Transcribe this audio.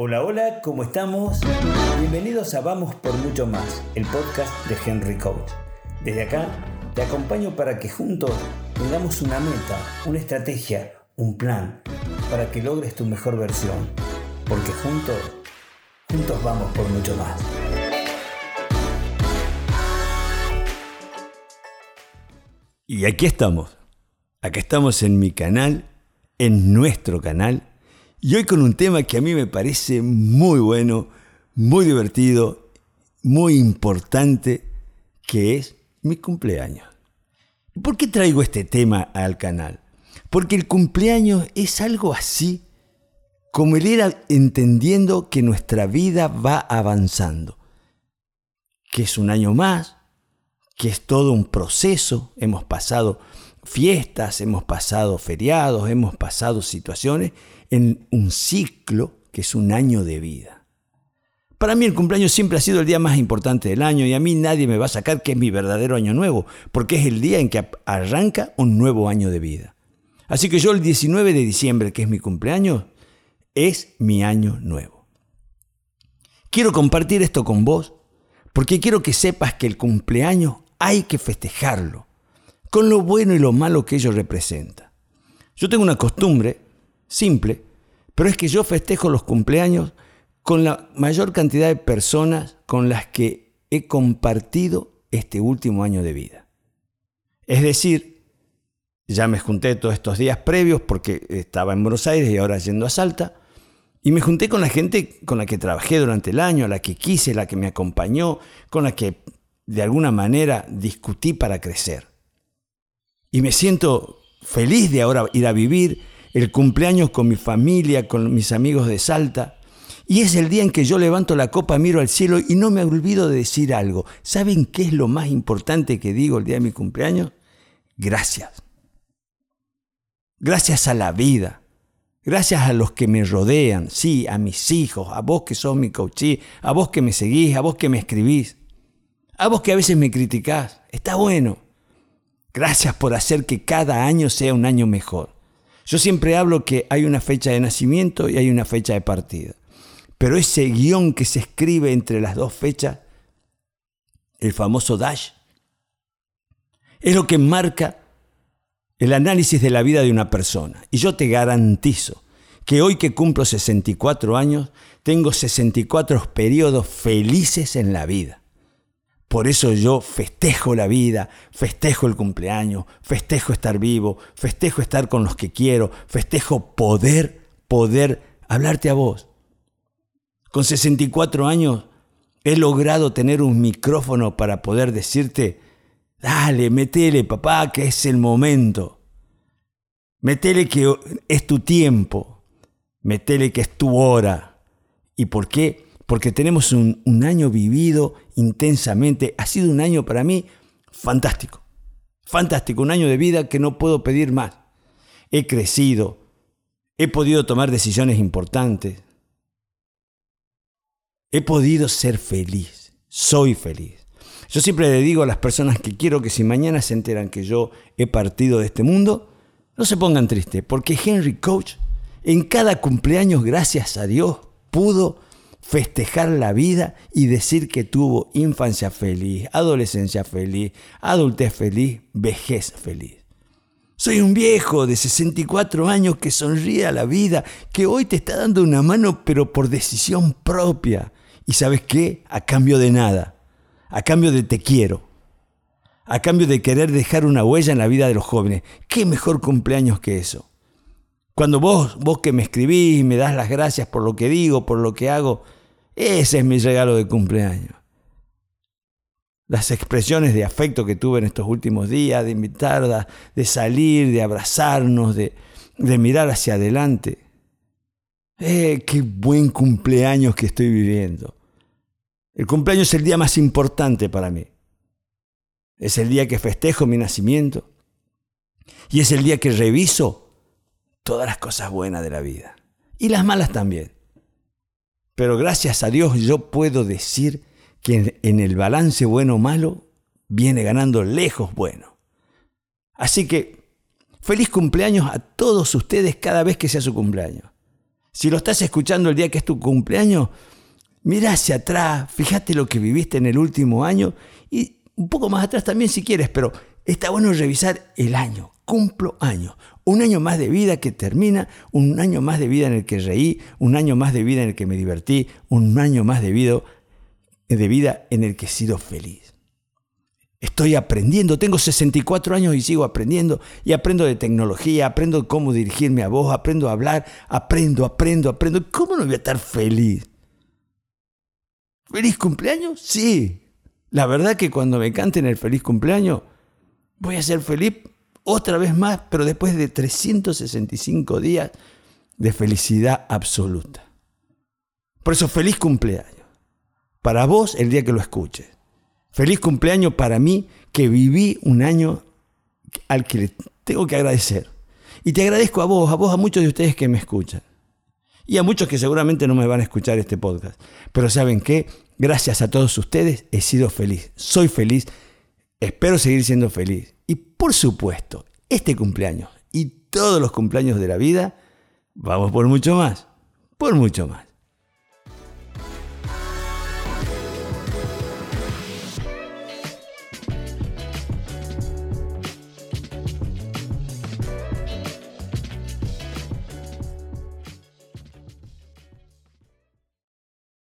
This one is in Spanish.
Hola, hola, ¿cómo estamos? Bienvenidos a Vamos por Mucho Más, el podcast de Henry Coach. Desde acá te acompaño para que juntos tengamos una meta, una estrategia, un plan, para que logres tu mejor versión. Porque juntos, juntos vamos por mucho más. Y aquí estamos. Acá estamos en mi canal, en nuestro canal y hoy con un tema que a mí me parece muy bueno, muy divertido, muy importante, que es mi cumpleaños. ¿Por qué traigo este tema al canal? Porque el cumpleaños es algo así como el ir entendiendo que nuestra vida va avanzando, que es un año más, que es todo un proceso, hemos pasado fiestas, hemos pasado feriados, hemos pasado situaciones en un ciclo que es un año de vida. Para mí el cumpleaños siempre ha sido el día más importante del año y a mí nadie me va a sacar que es mi verdadero año nuevo, porque es el día en que arranca un nuevo año de vida. Así que yo el 19 de diciembre, que es mi cumpleaños, es mi año nuevo. Quiero compartir esto con vos porque quiero que sepas que el cumpleaños hay que festejarlo, con lo bueno y lo malo que ello representa. Yo tengo una costumbre simple, pero es que yo festejo los cumpleaños con la mayor cantidad de personas con las que he compartido este último año de vida. Es decir, ya me junté todos estos días previos porque estaba en Buenos Aires y ahora yendo a Salta, y me junté con la gente con la que trabajé durante el año, la que quise, la que me acompañó, con la que de alguna manera discutí para crecer. Y me siento feliz de ahora ir a vivir el cumpleaños con mi familia, con mis amigos de Salta. Y es el día en que yo levanto la copa, miro al cielo y no me olvido de decir algo. ¿Saben qué es lo más importante que digo el día de mi cumpleaños? Gracias. Gracias a la vida. Gracias a los que me rodean, sí, a mis hijos, a vos que sos mi coachí, a vos que me seguís, a vos que me escribís, a vos que a veces me criticás. Está bueno. Gracias por hacer que cada año sea un año mejor. Yo siempre hablo que hay una fecha de nacimiento y hay una fecha de partida. Pero ese guion que se escribe entre las dos fechas, el famoso dash, es lo que marca el análisis de la vida de una persona. Y yo te garantizo que hoy que cumplo 64 años, tengo 64 periodos felices en la vida. Por eso yo festejo la vida, festejo el cumpleaños, festejo estar vivo, festejo estar con los que quiero, festejo poder, poder hablarte a vos. Con 64 años he logrado tener un micrófono para poder decirte, dale, metele papá, que es el momento. Metele que es tu tiempo. Metele que es tu hora. ¿Y por qué? Porque tenemos un, año vivido intensamente. Ha sido un año para mí fantástico. Fantástico, un año de vida que no puedo pedir más. He crecido, he podido tomar decisiones importantes, he podido ser feliz, soy feliz. Yo siempre le digo a las personas que quiero que si mañana se enteran que yo he partido de este mundo, no se pongan tristes, porque Henry Coach en cada cumpleaños, gracias a Dios, pudo festejar la vida y decir que tuvo infancia feliz, adolescencia feliz, adultez feliz, vejez feliz. Soy un viejo de 64 años que sonríe a la vida, que hoy te está dando una mano pero por decisión propia. ¿Y sabes qué? A cambio de nada, a cambio de te quiero, a cambio de querer dejar una huella en la vida de los jóvenes. ¿Qué mejor cumpleaños que eso? Cuando vos, vos que me escribís me das las gracias por lo que digo, por lo que hago, ese es mi regalo de cumpleaños. Las expresiones de afecto que tuve en estos últimos días, de invitarla, de salir, de abrazarnos, de, de mirar hacia adelante. ¡Eh, qué buen cumpleaños que estoy viviendo! El cumpleaños es el día más importante para mí. Es el día que festejo mi nacimiento. Y es el día que reviso todas las cosas buenas de la vida. Y las malas también. Pero gracias a Dios yo puedo decir que en el balance bueno o malo viene ganando lejos bueno. Así que feliz cumpleaños a todos ustedes cada vez que sea su cumpleaños. Si lo estás escuchando el día que es tu cumpleaños, mira hacia atrás, fíjate lo que viviste en el último año y un poco más atrás también si quieres, pero está bueno revisar el año. Cumplo año. Un año más de vida que termina, un año más de vida en el que reí, un año más de vida en el que me divertí, un año más de vida, de vida en el que he sido feliz. Estoy aprendiendo, tengo 64 años y sigo aprendiendo y aprendo de tecnología, aprendo cómo dirigirme a vos, aprendo a hablar, aprendo, aprendo, aprendo. ¿Cómo no voy a estar feliz? ¿Feliz cumpleaños? Sí. La verdad que cuando me canten el feliz cumpleaños, voy a ser feliz otra vez más, pero después de 365 días de felicidad absoluta. Por eso, feliz cumpleaños. Para vos, el día que lo escuches. Feliz cumpleaños para mí, que viví un año al que le tengo que agradecer. Y te agradezco a vos, a vos, a muchos de ustedes que me escuchan. Y a muchos que seguramente no me van a escuchar este podcast. Pero ¿saben qué? Gracias a todos ustedes he sido feliz. Soy feliz. Espero seguir siendo feliz. Y por supuesto, este cumpleaños y todos los cumpleaños de la vida, vamos por mucho más. Por mucho más.